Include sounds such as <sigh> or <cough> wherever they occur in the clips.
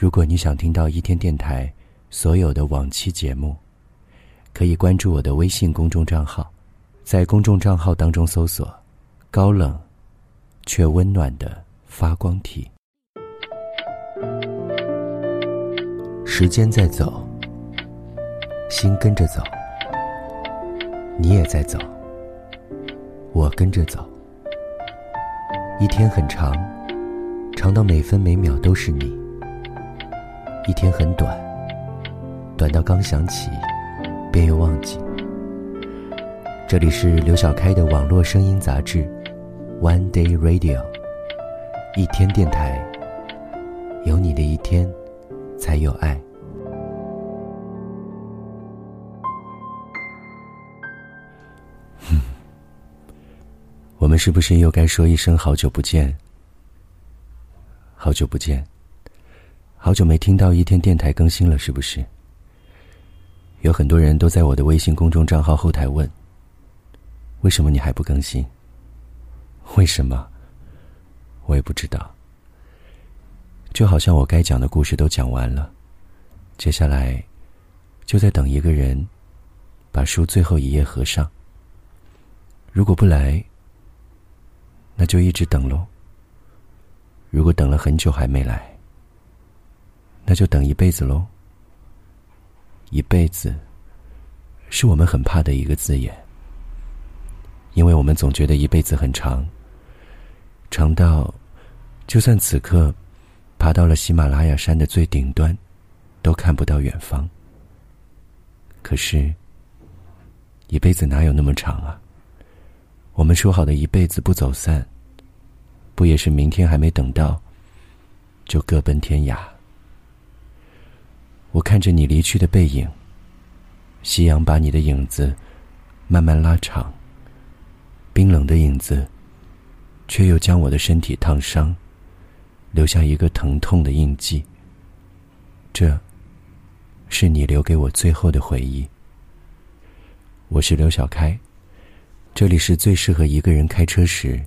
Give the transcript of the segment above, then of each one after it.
如果你想听到一天电台所有的往期节目，可以关注我的微信公众账号，在公众账号当中搜索“高冷却温暖的发光体”。时间在走，心跟着走，你也在走，我跟着走。一天很长，长到每分每秒都是你；一天很短，短到刚想起，便又忘记。这里是刘小开的网络声音杂志《One Day Radio》，一天电台，有你的一天，才有爱。我们是不是又该说一声好久不见？好久不见，好久没听到一天电台更新了，是不是？有很多人都在我的微信公众账号后台问：为什么你还不更新？为什么？我也不知道。就好像我该讲的故事都讲完了，接下来就在等一个人把书最后一页合上。如果不来，那就一直等喽。如果等了很久还没来，那就等一辈子喽。一辈子，是我们很怕的一个字眼，因为我们总觉得一辈子很长，长到就算此刻爬到了喜马拉雅山的最顶端，都看不到远方。可是，一辈子哪有那么长啊？我们说好的一辈子不走散，不也是明天还没等到，就各奔天涯？我看着你离去的背影，夕阳把你的影子慢慢拉长，冰冷的影子，却又将我的身体烫伤，留下一个疼痛的印记。这，是你留给我最后的回忆。我是刘小开。这里是最适合一个人开车时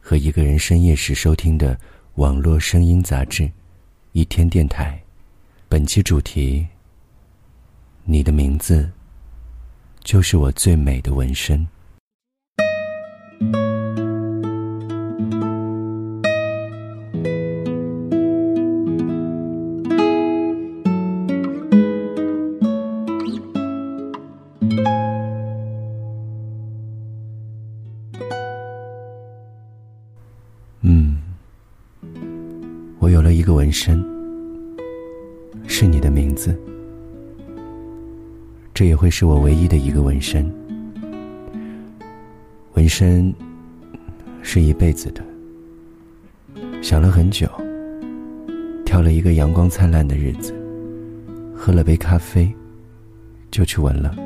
和一个人深夜时收听的网络声音杂志《一天电台》。本期主题：你的名字就是我最美的纹身。一的一个纹身。纹身是一辈子的，想了很久，挑了一个阳光灿烂的日子，喝了杯咖啡，就去纹了。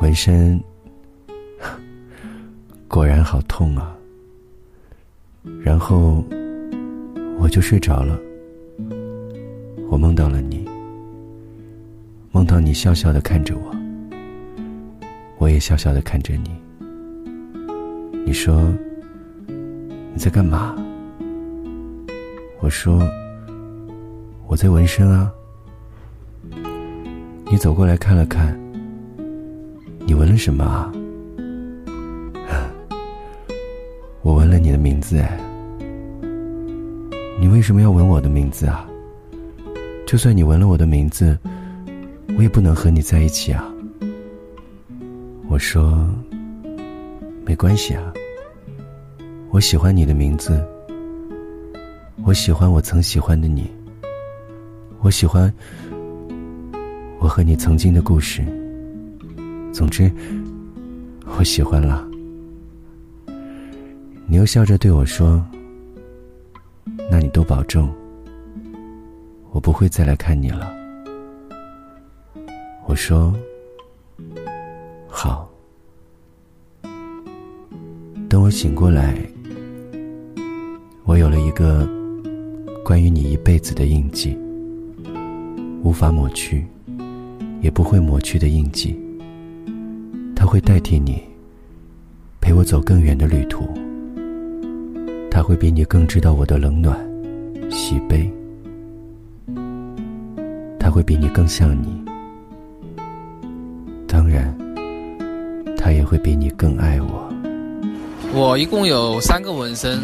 纹身 <laughs> 果然好痛啊，然后。我就睡着了，我梦到了你，梦到你笑笑的看着我，我也笑笑的看着你。你说你在干嘛？我说我在纹身啊。你走过来看了看，你纹了什么啊？<laughs> 我纹了你的名字哎。你为什么要纹我的名字啊？就算你纹了我的名字，我也不能和你在一起啊。我说，没关系啊。我喜欢你的名字，我喜欢我曾喜欢的你，我喜欢我和你曾经的故事。总之，我喜欢了。你又笑着对我说。那你多保重，我不会再来看你了。我说好。等我醒过来，我有了一个关于你一辈子的印记，无法抹去，也不会抹去的印记。它会代替你，陪我走更远的旅途。他会比你更知道我的冷暖、喜悲，它会比你更像你，会比你更爱我。我一共有三个纹身，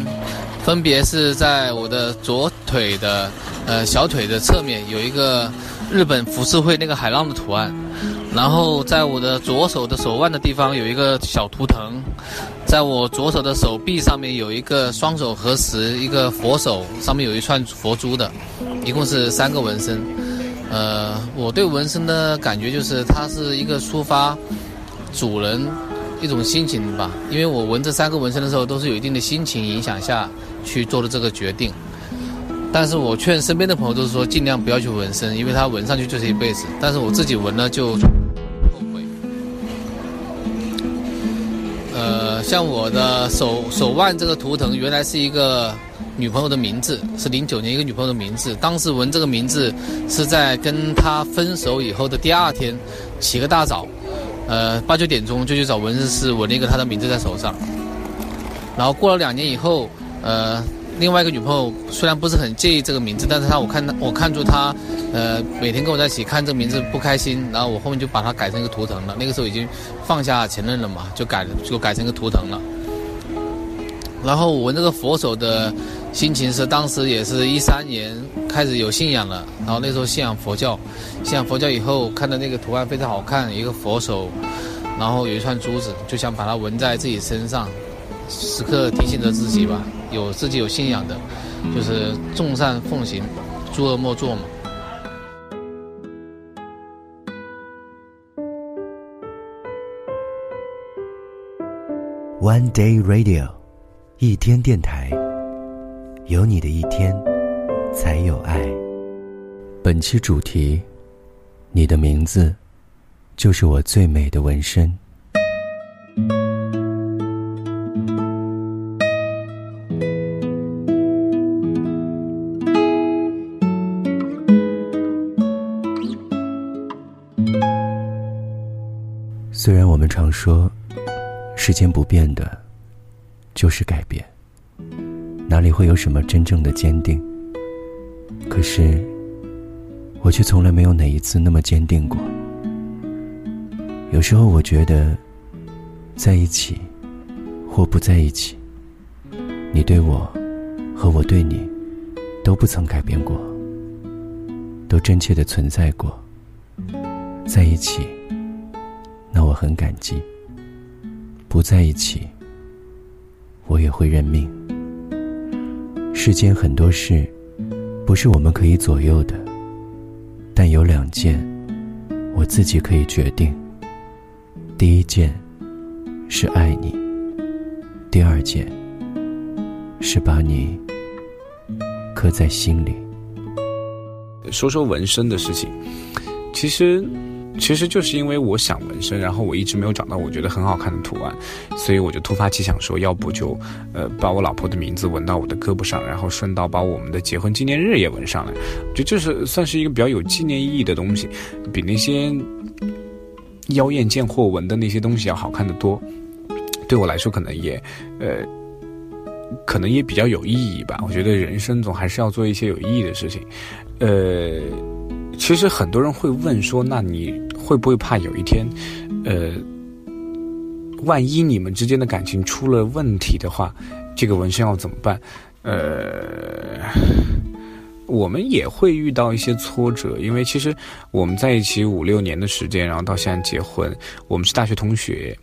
分别是在我的左腿的呃小腿的侧面有一个日本浮世绘那个海浪的图案，然后在我的左手的手腕的地方有一个小图腾，在我左手的手臂上面有一个双手合十一个佛手，上面有一串佛珠的，一共是三个纹身。呃，我对纹身的感觉就是它是一个抒发主人一种心情吧。因为我纹这三个纹身的时候，都是有一定的心情影响下去做的这个决定。但是我劝身边的朋友都是说，尽量不要去纹身，因为它纹上去就是一辈子。但是我自己纹了就后悔。呃，像我的手手腕这个图腾，原来是一个。女朋友的名字是零九年一个女朋友的名字，当时纹这个名字是在跟她分手以后的第二天，起个大早，呃八九点钟就去找纹身师纹了一个她的名字在手上。然后过了两年以后，呃另外一个女朋友虽然不是很介意这个名字，但是她我看我看出她，呃每天跟我在一起看这个名字不开心，然后我后面就把它改成一个图腾了。那个时候已经放下前任了嘛，就改就改成一个图腾了。然后我那个佛手的。心情是当时也是一三年开始有信仰了，然后那时候信仰佛教，信仰佛教以后看到那个图案非常好看，一个佛手，然后有一串珠子，就想把它纹在自己身上，时刻提醒着自己吧，有自己有信仰的，就是众善奉行，诸恶莫作嘛。One Day Radio，一天电台。有你的一天，才有爱。本期主题：你的名字，就是我最美的纹身。虽然我们常说，世间不变的，就是改变。哪里会有什么真正的坚定？可是，我却从来没有哪一次那么坚定过。有时候，我觉得，在一起或不在一起，你对我和我对你，都不曾改变过，都真切的存在过。在一起，那我很感激；不在一起，我也会认命。世间很多事，不是我们可以左右的，但有两件，我自己可以决定。第一件，是爱你；第二件，是把你刻在心里。说说纹身的事情，其实。其实就是因为我想纹身，然后我一直没有找到我觉得很好看的图案，所以我就突发奇想说，要不就，呃，把我老婆的名字纹到我的胳膊上，然后顺道把我们的结婚纪念日也纹上来。就这是算是一个比较有纪念意义的东西，比那些妖艳贱货纹的那些东西要好看的多。对我来说，可能也，呃，可能也比较有意义吧。我觉得人生总还是要做一些有意义的事情，呃。其实很多人会问说：“那你会不会怕有一天，呃，万一你们之间的感情出了问题的话，这个纹身要怎么办？”呃，我们也会遇到一些挫折，因为其实我们在一起五六年的时间，然后到现在结婚，我们是大学同学，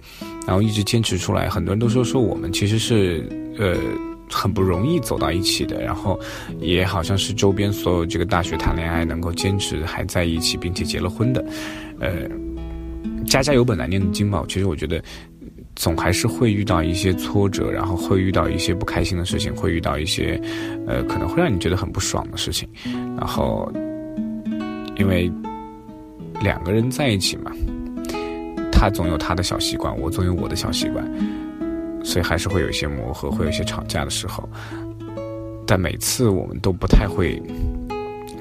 然后一直坚持出来，很多人都说说我们其实是呃。很不容易走到一起的，然后也好像是周边所有这个大学谈恋爱能够坚持还在一起并且结了婚的，呃，家家有本难念的经吧。其实我觉得，总还是会遇到一些挫折，然后会遇到一些不开心的事情，会遇到一些呃可能会让你觉得很不爽的事情。然后，因为两个人在一起嘛，他总有他的小习惯，我总有我的小习惯。所以还是会有一些磨合，会有一些吵架的时候，但每次我们都不太会，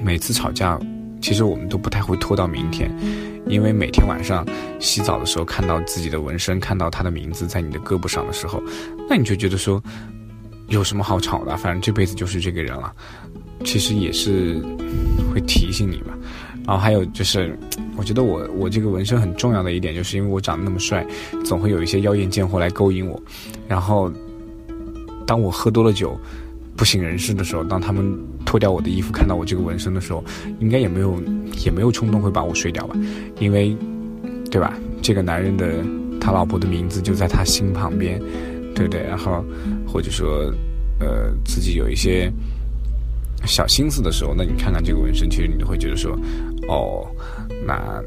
每次吵架，其实我们都不太会拖到明天，因为每天晚上洗澡的时候看到自己的纹身，看到他的名字在你的胳膊上的时候，那你就觉得说，有什么好吵的？反正这辈子就是这个人了，其实也是会提醒你嘛。然后还有就是，我觉得我我这个纹身很重要的一点，就是因为我长得那么帅，总会有一些妖艳贱货来勾引我。然后，当我喝多了酒，不省人事的时候，当他们脱掉我的衣服，看到我这个纹身的时候，应该也没有也没有冲动会把我睡掉吧？因为，对吧？这个男人的他老婆的名字就在他心旁边，对不对？然后或者说，呃，自己有一些。小心思的时候，那你看看这个纹身，其实你就会觉得说，哦，那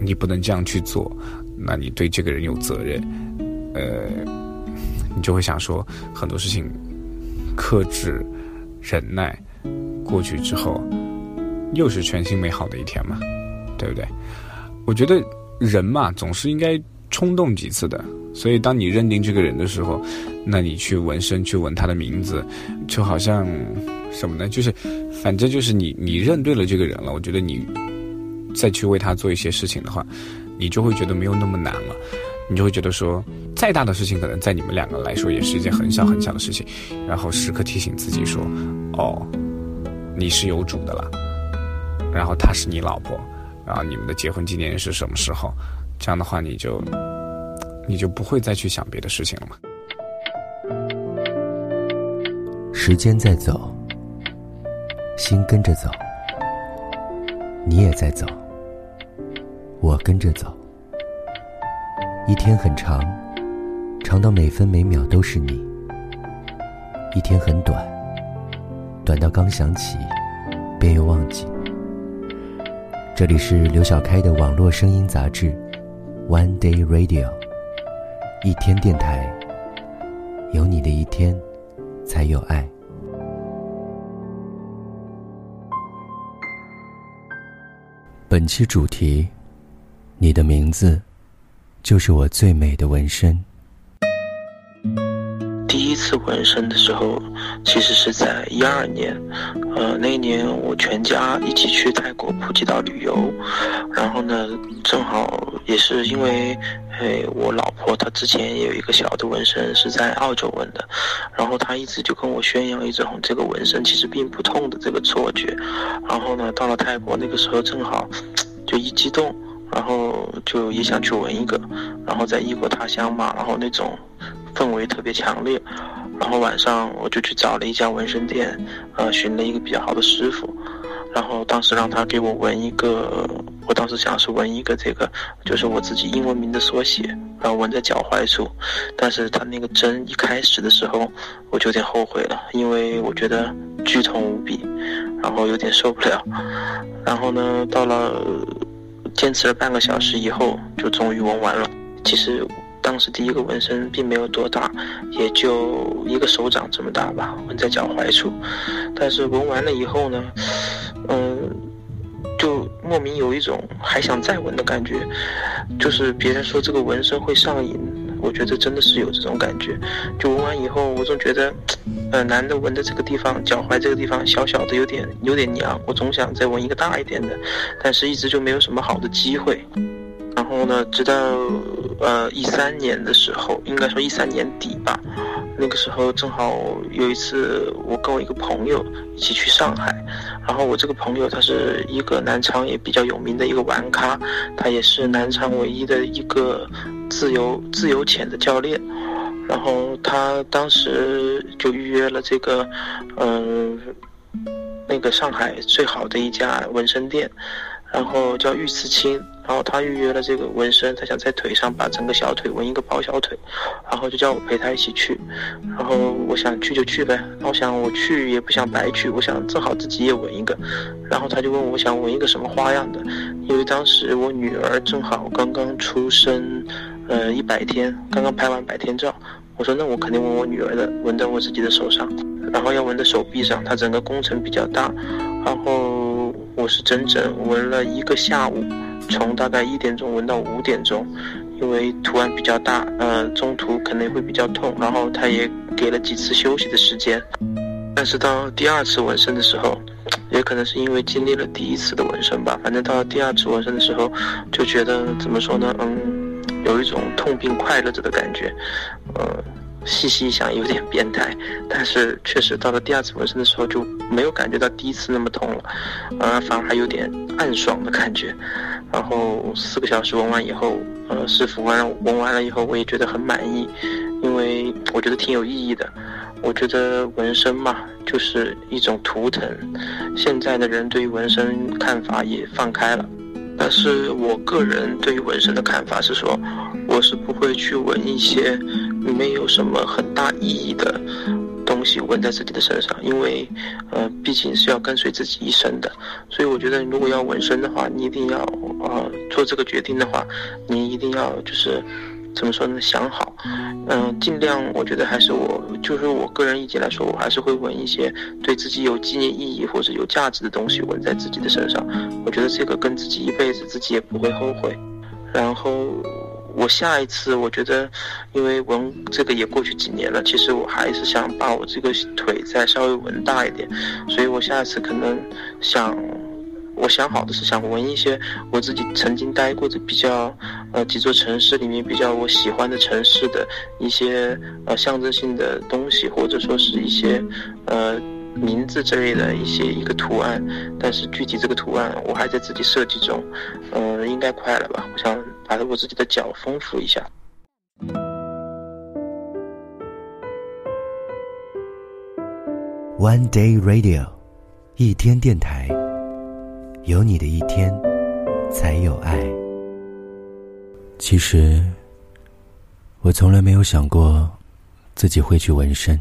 你不能这样去做，那你对这个人有责任，呃，<laughs> 你就会想说很多事情，克制、忍耐，过去之后，又是全新美好的一天嘛，对不对？我觉得人嘛，总是应该冲动几次的，所以当你认定这个人的时候，那你去纹身，去纹他的名字，就好像。什么呢？就是，反正就是你，你认对了这个人了。我觉得你再去为他做一些事情的话，你就会觉得没有那么难了。你就会觉得说，再大的事情可能在你们两个来说也是一件很小很小的事情。然后时刻提醒自己说，哦，你是有主的了。然后她是你老婆，然后你们的结婚纪念日是什么时候？这样的话，你就你就不会再去想别的事情了嘛。时间在走。心跟着走，你也在走，我跟着走。一天很长，长到每分每秒都是你；一天很短，短到刚想起，便又忘记。这里是刘小开的网络声音杂志《One Day Radio》，一天电台，有你的一天，才有爱。本期主题，你的名字，就是我最美的纹身。第一次纹身的时候，其实是在一二年，呃，那一年我全家一起去泰国普吉岛旅游，然后呢，正好也是因为。哎，我老婆她之前也有一个小的纹身，是在澳洲纹的，然后她一直就跟我宣扬一种这个纹身其实并不痛的这个错觉，然后呢，到了泰国那个时候正好，就一激动，然后就也想去纹一个，然后在异国他乡嘛，然后那种氛围特别强烈，然后晚上我就去找了一家纹身店，呃，寻了一个比较好的师傅。然后当时让他给我纹一个，我当时想是纹一个这个，就是我自己英文名的缩写，然后纹在脚踝处。但是他那个针一开始的时候，我就有点后悔了，因为我觉得剧痛无比，然后有点受不了。然后呢，到了坚持了半个小时以后，就终于纹完了。其实。当时第一个纹身并没有多大，也就一个手掌这么大吧，纹在脚踝处。但是纹完了以后呢，嗯，就莫名有一种还想再纹的感觉。就是别人说这个纹身会上瘾，我觉得真的是有这种感觉。就闻完以后，我总觉得，呃，男的纹的这个地方，脚踝这个地方小小的，有点有点娘。我总想再纹一个大一点的，但是一直就没有什么好的机会。然后呢，直到呃一三年的时候，应该说一三年底吧，那个时候正好有一次，我跟我一个朋友一起去上海，然后我这个朋友他是一个南昌也比较有名的一个玩咖，他也是南昌唯一的一个自由自由潜的教练，然后他当时就预约了这个，嗯，那个上海最好的一家纹身店。然后叫玉刺青，然后他预约了这个纹身，他想在腿上把整个小腿纹一个包小腿，然后就叫我陪他一起去，然后我想去就去呗，我想我去也不想白去，我想正好自己也纹一个，然后他就问我想纹一个什么花样的，因为当时我女儿正好刚刚出生，呃一百天，刚刚拍完百天照，我说那我肯定纹我女儿的，纹在我自己的手上，然后要纹在手臂上，它整个工程比较大，然后。我是整整纹了一个下午，从大概一点钟纹到五点钟，因为图案比较大，呃，中途可能会比较痛，然后他也给了几次休息的时间。但是到第二次纹身的时候，也可能是因为经历了第一次的纹身吧，反正到第二次纹身的时候，就觉得怎么说呢，嗯，有一种痛并快乐着的感觉，呃，细细一想有点变态，但是确实到了第二次纹身的时候就没有感觉到第一次那么痛了，呃，反而还有点暗爽的感觉。然后四个小时纹完以后，呃，师傅完纹完了以后，我也觉得很满意，因为我觉得挺有意义的。我觉得纹身嘛，就是一种图腾。现在的人对于纹身看法也放开了，但是我个人对于纹身的看法是说，我是不会去纹一些没有什么很大意义的。东西纹在自己的身上，因为，呃，毕竟是要跟随自己一生的，所以我觉得，如果要纹身的话，你一定要，呃，做这个决定的话，你一定要就是，怎么说呢？想好，嗯，尽量，我觉得还是我，就是我个人意见来说，我还是会纹一些对自己有纪念意义或者有价值的东西纹在自己的身上，我觉得这个跟自己一辈子，自己也不会后悔，然后。我下一次，我觉得，因为纹这个也过去几年了，其实我还是想把我这个腿再稍微纹大一点，所以我下一次可能想，我想好的是想纹一些我自己曾经待过的比较，呃几座城市里面比较我喜欢的城市的一些呃象征性的东西，或者说是一些呃名字之类的一些一个图案，但是具体这个图案我还在自己设计中，嗯，应该快了吧？我想。把我自己的脚丰富一下。One Day Radio，一天电台，有你的一天，才有爱。其实，我从来没有想过自己会去纹身，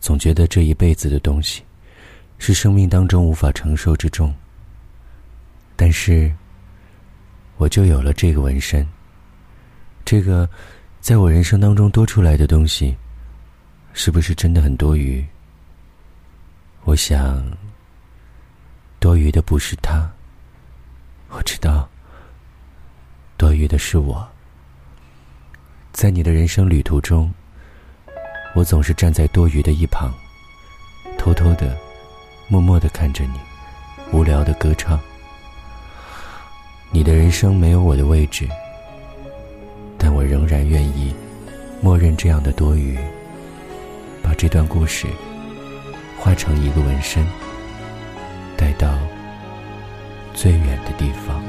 总觉得这一辈子的东西是生命当中无法承受之重。但是。我就有了这个纹身。这个，在我人生当中多出来的东西，是不是真的很多余？我想，多余的不是他。我知道，多余的是我。在你的人生旅途中，我总是站在多余的一旁，偷偷的、默默的看着你，无聊的歌唱。你的人生没有我的位置，但我仍然愿意默认这样的多余，把这段故事画成一个纹身，带到最远的地方。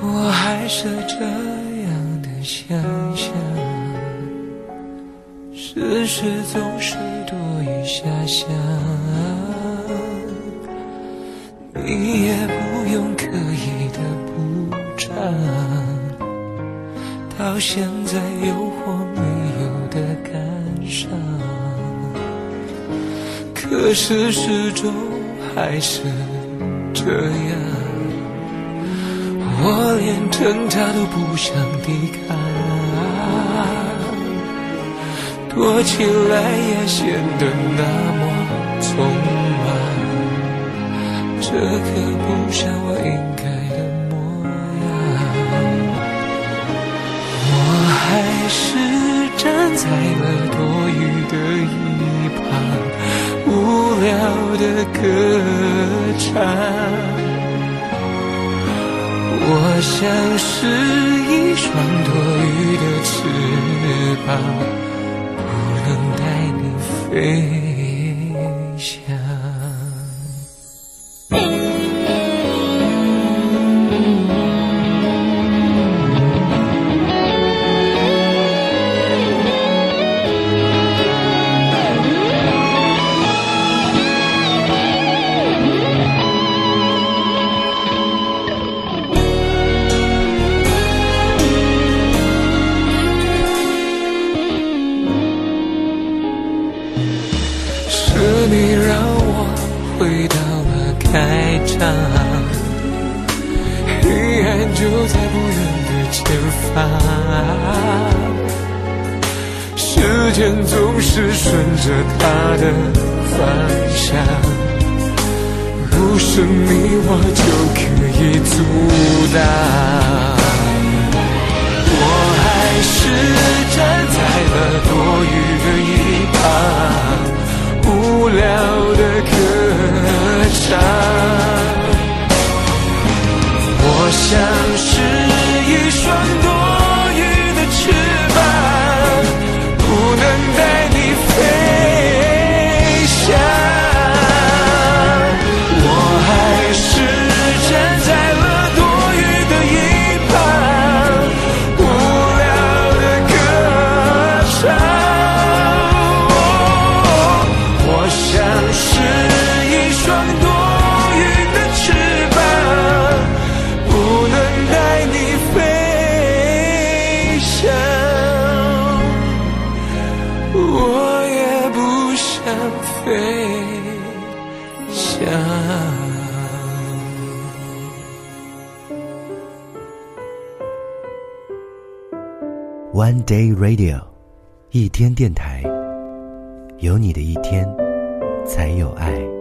我还是这样的想象，事实总是多余遐想，你也不用刻意的补偿。到现在有或没有的感伤，可是始终还是这样，我连挣扎都不想抵抗，躲起来也显得那么匆忙，这可不像我应该的模样。我。还是站在了多余的一旁，无聊的歌。我像是一双多余的翅膀，不能带你。飞不是你我就可以阻挡，我还是站在了多余的一旁，无聊的歌唱。我像是一双。One Day Radio，一天电台，有你的一天，才有爱。